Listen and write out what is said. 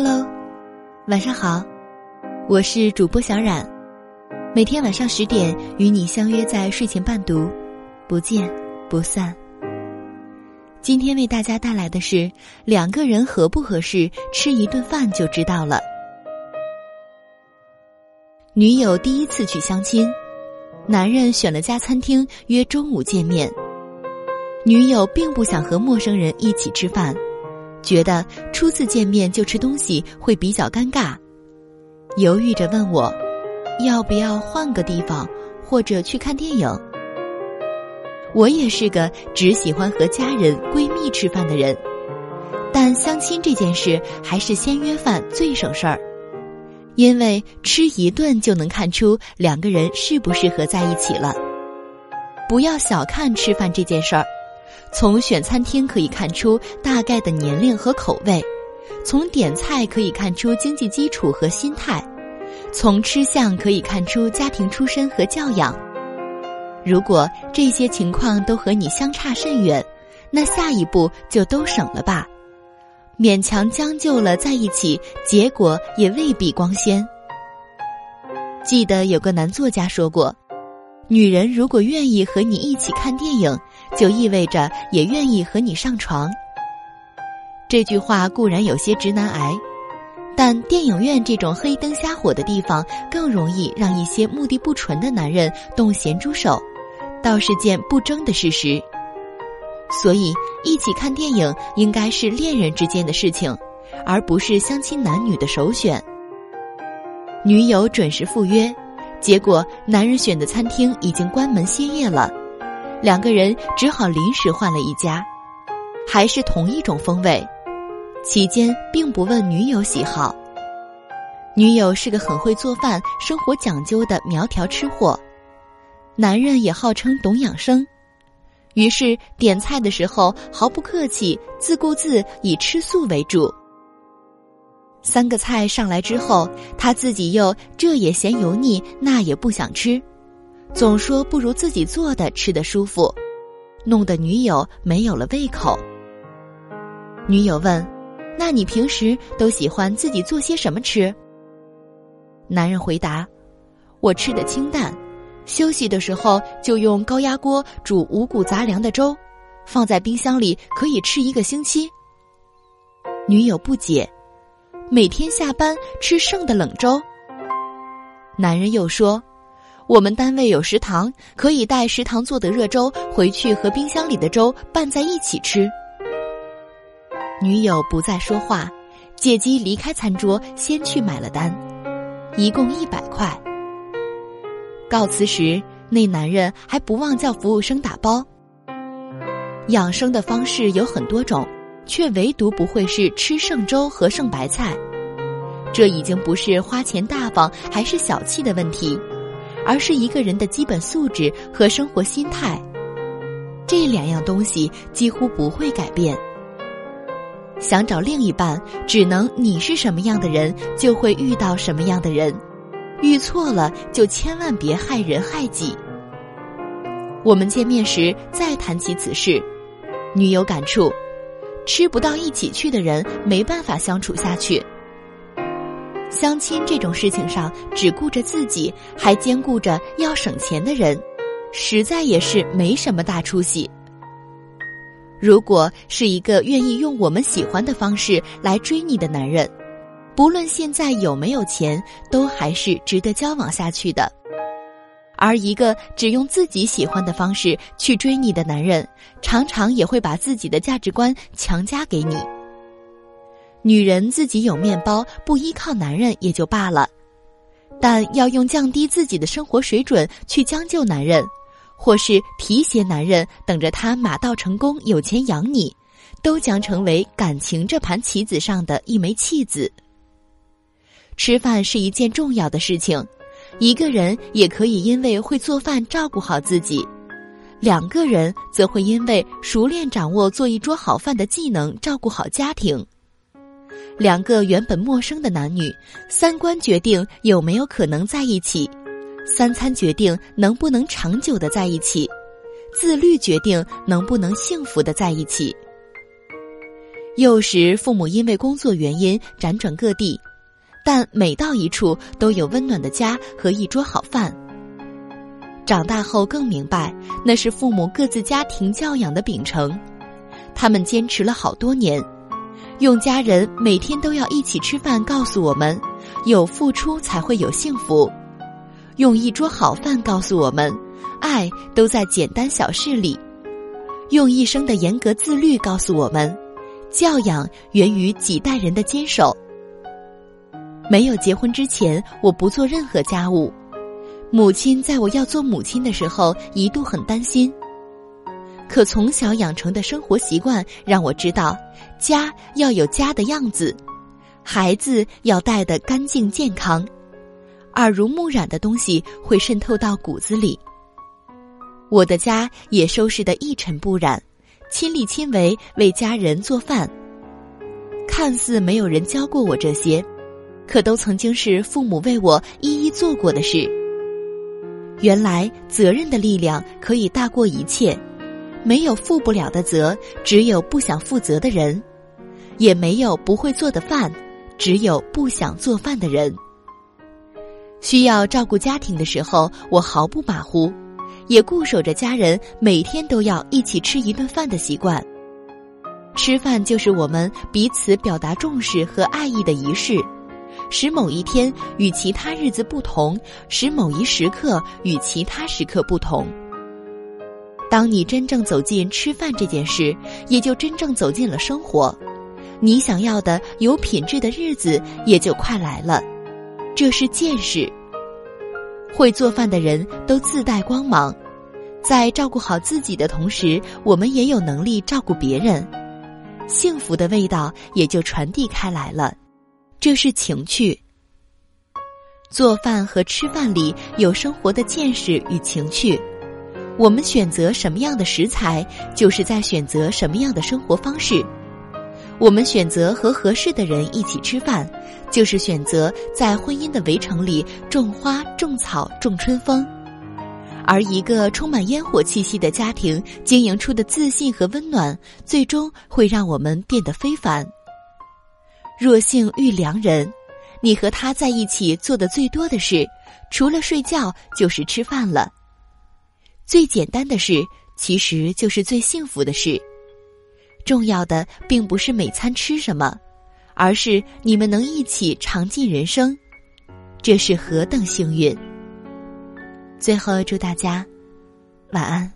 Hello，晚上好，我是主播小冉，每天晚上十点与你相约在睡前伴读，不见不散。今天为大家带来的是两个人合不合适，吃一顿饭就知道了。女友第一次去相亲，男人选了家餐厅约中午见面。女友并不想和陌生人一起吃饭，觉得初次见面就吃东西会比较尴尬，犹豫着问我，要不要换个地方，或者去看电影。我也是个只喜欢和家人、闺蜜吃饭的人，但相亲这件事还是先约饭最省事儿，因为吃一顿就能看出两个人适不适合在一起了。不要小看吃饭这件事儿。从选餐厅可以看出大概的年龄和口味，从点菜可以看出经济基础和心态，从吃相可以看出家庭出身和教养。如果这些情况都和你相差甚远，那下一步就都省了吧。勉强将就了在一起，结果也未必光鲜。记得有个男作家说过。女人如果愿意和你一起看电影，就意味着也愿意和你上床。这句话固然有些直男癌，但电影院这种黑灯瞎火的地方，更容易让一些目的不纯的男人动咸猪手，倒是件不争的事实。所以，一起看电影应该是恋人之间的事情，而不是相亲男女的首选。女友准时赴约。结果，男人选的餐厅已经关门歇业了，两个人只好临时换了一家，还是同一种风味。期间并不问女友喜好，女友是个很会做饭、生活讲究的苗条吃货，男人也号称懂养生，于是点菜的时候毫不客气，自顾自以吃素为主。三个菜上来之后，他自己又这也嫌油腻，那也不想吃，总说不如自己做的吃的舒服，弄得女友没有了胃口。女友问：“那你平时都喜欢自己做些什么吃？”男人回答：“我吃的清淡，休息的时候就用高压锅煮五谷杂粮的粥，放在冰箱里可以吃一个星期。”女友不解。每天下班吃剩的冷粥。男人又说：“我们单位有食堂，可以带食堂做的热粥回去和冰箱里的粥拌在一起吃。”女友不再说话，借机离开餐桌，先去买了单，一共一百块。告辞时，那男人还不忘叫服务生打包。养生的方式有很多种。却唯独不会是吃剩粥和剩白菜，这已经不是花钱大方还是小气的问题，而是一个人的基本素质和生活心态。这两样东西几乎不会改变。想找另一半，只能你是什么样的人，就会遇到什么样的人，遇错了就千万别害人害己。我们见面时再谈起此事，女友感触。吃不到一起去的人，没办法相处下去。相亲这种事情上，只顾着自己，还兼顾着要省钱的人，实在也是没什么大出息。如果是一个愿意用我们喜欢的方式来追你的男人，不论现在有没有钱，都还是值得交往下去的。而一个只用自己喜欢的方式去追你的男人，常常也会把自己的价值观强加给你。女人自己有面包，不依靠男人也就罢了，但要用降低自己的生活水准去将就男人，或是提携男人，等着他马到成功有钱养你，都将成为感情这盘棋子上的一枚弃子。吃饭是一件重要的事情。一个人也可以因为会做饭照顾好自己，两个人则会因为熟练掌握做一桌好饭的技能照顾好家庭。两个原本陌生的男女，三观决定有没有可能在一起，三餐决定能不能长久的在一起，自律决定能不能幸福的在一起。幼时父母因为工作原因辗转各地，但每到一处都有温暖的家和一桌好饭。长大后更明白，那是父母各自家庭教养的秉承，他们坚持了好多年，用家人每天都要一起吃饭告诉我们，有付出才会有幸福；用一桌好饭告诉我们，爱都在简单小事里；用一生的严格自律告诉我们，教养源于几代人的坚守。没有结婚之前，我不做任何家务。母亲在我要做母亲的时候，一度很担心。可从小养成的生活习惯让我知道，家要有家的样子，孩子要带的干净健康，耳濡目染的东西会渗透到骨子里。我的家也收拾得一尘不染，亲力亲为为家人做饭。看似没有人教过我这些，可都曾经是父母为我一一做过的事。原来责任的力量可以大过一切，没有负不了的责，只有不想负责的人；也没有不会做的饭，只有不想做饭的人。需要照顾家庭的时候，我毫不马虎，也固守着家人每天都要一起吃一顿饭的习惯。吃饭就是我们彼此表达重视和爱意的仪式。使某一天与其他日子不同，使某一时刻与其他时刻不同。当你真正走进吃饭这件事，也就真正走进了生活。你想要的有品质的日子也就快来了。这是见识。会做饭的人都自带光芒，在照顾好自己的同时，我们也有能力照顾别人，幸福的味道也就传递开来了。这是情趣。做饭和吃饭里有生活的见识与情趣。我们选择什么样的食材，就是在选择什么样的生活方式。我们选择和合适的人一起吃饭，就是选择在婚姻的围城里种花、种草、种春风。而一个充满烟火气息的家庭，经营出的自信和温暖，最终会让我们变得非凡。若性遇良人，你和他在一起做的最多的事，除了睡觉就是吃饭了。最简单的事，其实就是最幸福的事。重要的并不是每餐吃什么，而是你们能一起尝尽人生，这是何等幸运！最后祝大家晚安。